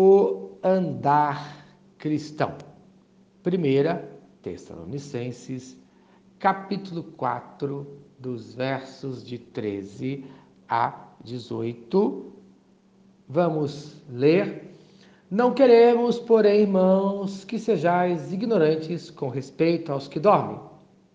o andar cristão. Primeira Tessalonicenses, capítulo 4, dos versos de 13 a 18. Vamos ler. Não queremos, porém, irmãos, que sejais ignorantes com respeito aos que dormem,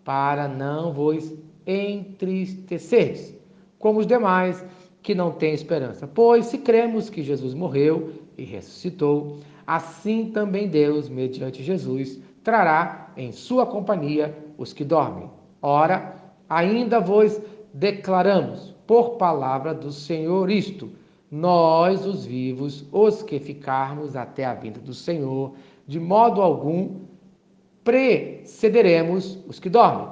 para não vos entristeceres, como os demais que não têm esperança. Pois se cremos que Jesus morreu e ressuscitou, assim também Deus, mediante Jesus, trará em sua companhia os que dormem. Ora, ainda vos declaramos, por palavra do Senhor, isto: nós, os vivos, os que ficarmos até a vinda do Senhor, de modo algum precederemos os que dormem,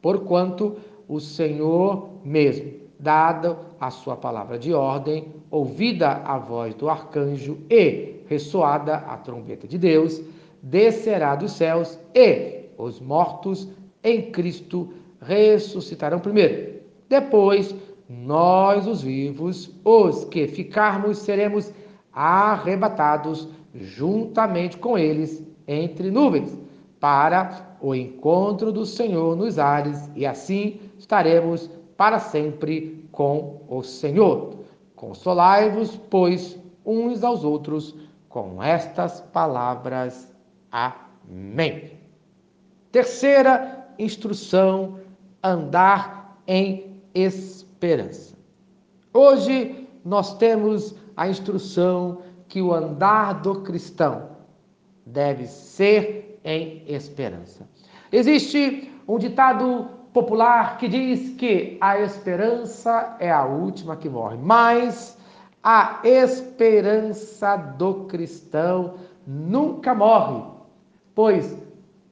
porquanto o Senhor mesmo, dada a sua palavra de ordem, ouvida a voz do arcanjo e ressoada a trombeta de Deus, descerá dos céus e os mortos em Cristo ressuscitarão primeiro. Depois, nós, os vivos, os que ficarmos, seremos arrebatados juntamente com eles entre nuvens, para o encontro do Senhor nos ares, e assim estaremos para sempre com o Senhor. Consolai-vos, pois, uns aos outros com estas palavras Amém. Terceira instrução: andar em esperança. Hoje nós temos a instrução que o andar do cristão deve ser em esperança. Existe um ditado popular que diz que a esperança é a última que morre, mas a esperança do cristão nunca morre, pois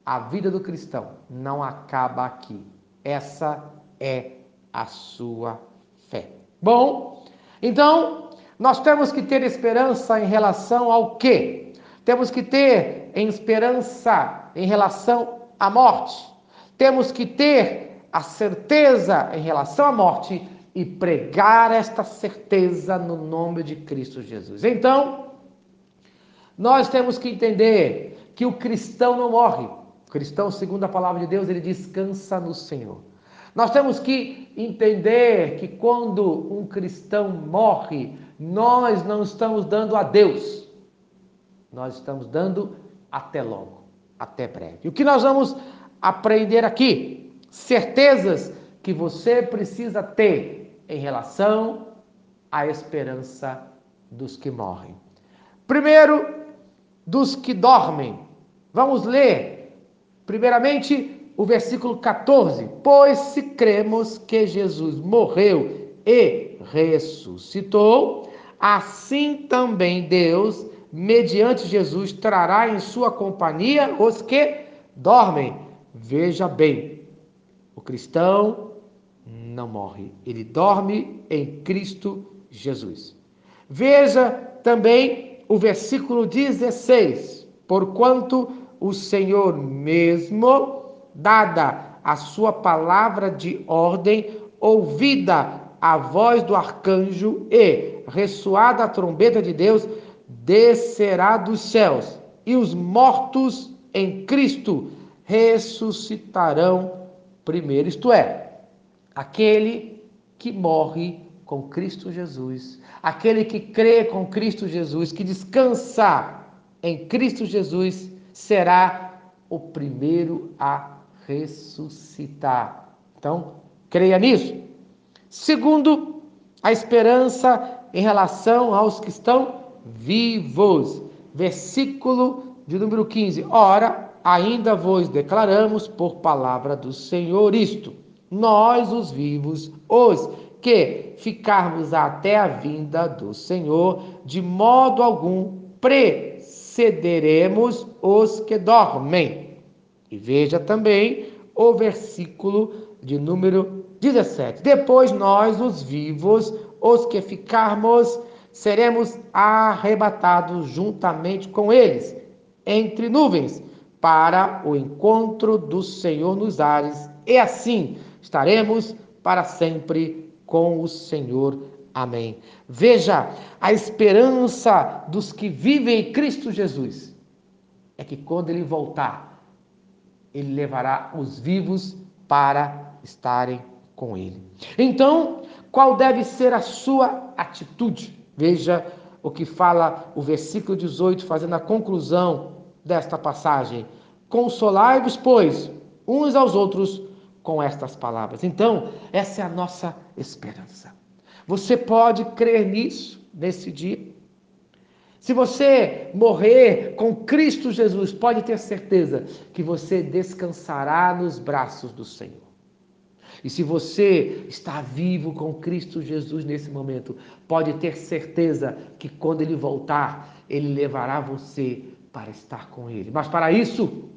a vida do cristão não acaba aqui. Essa é a sua fé. Bom, então nós temos que ter esperança em relação ao quê? Temos que ter esperança em relação à morte. Temos que ter a certeza em relação à morte e pregar esta certeza no nome de Cristo Jesus. Então, nós temos que entender que o cristão não morre. O cristão, segundo a palavra de Deus, ele descansa no Senhor. Nós temos que entender que quando um cristão morre, nós não estamos dando a Deus, nós estamos dando até logo, até breve. O que nós vamos aprender aqui? Certezas que você precisa ter em relação à esperança dos que morrem. Primeiro, dos que dormem. Vamos ler, primeiramente, o versículo 14: Pois se cremos que Jesus morreu e ressuscitou, assim também Deus, mediante Jesus, trará em sua companhia os que dormem. Veja bem, o cristão não morre, ele dorme em Cristo Jesus. Veja também o versículo 16: Porquanto o Senhor mesmo, dada a sua palavra de ordem, ouvida a voz do arcanjo e ressoada a trombeta de Deus, descerá dos céus, e os mortos em Cristo ressuscitarão primeiro. Isto é, aquele que morre com Cristo Jesus, aquele que crê com Cristo Jesus, que descansa em Cristo Jesus, será o primeiro a ressuscitar. Então, creia nisso. Segundo, a esperança em relação aos que estão vivos. Versículo de número 15. Ora, ainda vos declaramos por palavra do Senhor isto: nós, os vivos, os que ficarmos até a vinda do Senhor, de modo algum precederemos os que dormem. E veja também o versículo de número 17. Depois nós, os vivos, os que ficarmos, seremos arrebatados juntamente com eles, entre nuvens, para o encontro do Senhor nos ares, e assim estaremos para sempre com o Senhor. Amém. Veja, a esperança dos que vivem em Cristo Jesus é que quando ele voltar, ele levará os vivos para estarem com ele. Então, qual deve ser a sua atitude? Veja o que fala o versículo 18, fazendo a conclusão desta passagem. Consolai-vos, pois, uns aos outros com estas palavras. Então, essa é a nossa esperança. Você pode crer nisso nesse dia. Se você morrer com Cristo Jesus, pode ter certeza que você descansará nos braços do Senhor. E se você está vivo com Cristo Jesus nesse momento, pode ter certeza que quando ele voltar, ele levará você para estar com ele. Mas para isso,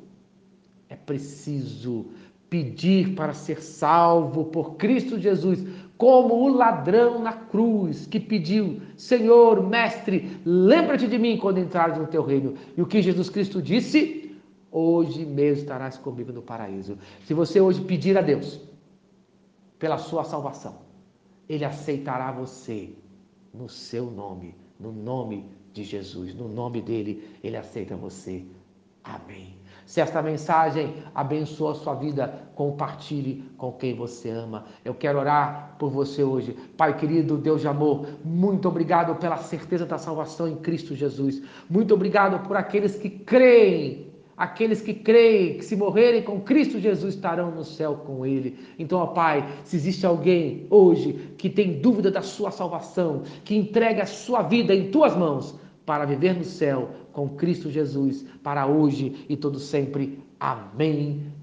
é preciso pedir para ser salvo por Cristo Jesus, como o ladrão na cruz que pediu: Senhor, mestre, lembra-te de mim quando entrares no teu reino. E o que Jesus Cristo disse? Hoje mesmo estarás comigo no paraíso. Se você hoje pedir a Deus, pela sua salvação. Ele aceitará você no seu nome, no nome de Jesus, no nome dele, ele aceita você. Amém. Se esta mensagem abençoa a sua vida, compartilhe com quem você ama. Eu quero orar por você hoje. Pai querido, Deus de amor, muito obrigado pela certeza da salvação em Cristo Jesus. Muito obrigado por aqueles que creem Aqueles que creem que se morrerem com Cristo Jesus estarão no céu com Ele. Então, ó Pai, se existe alguém hoje que tem dúvida da sua salvação, que entrega a sua vida em tuas mãos para viver no céu com Cristo Jesus, para hoje e todo sempre. Amém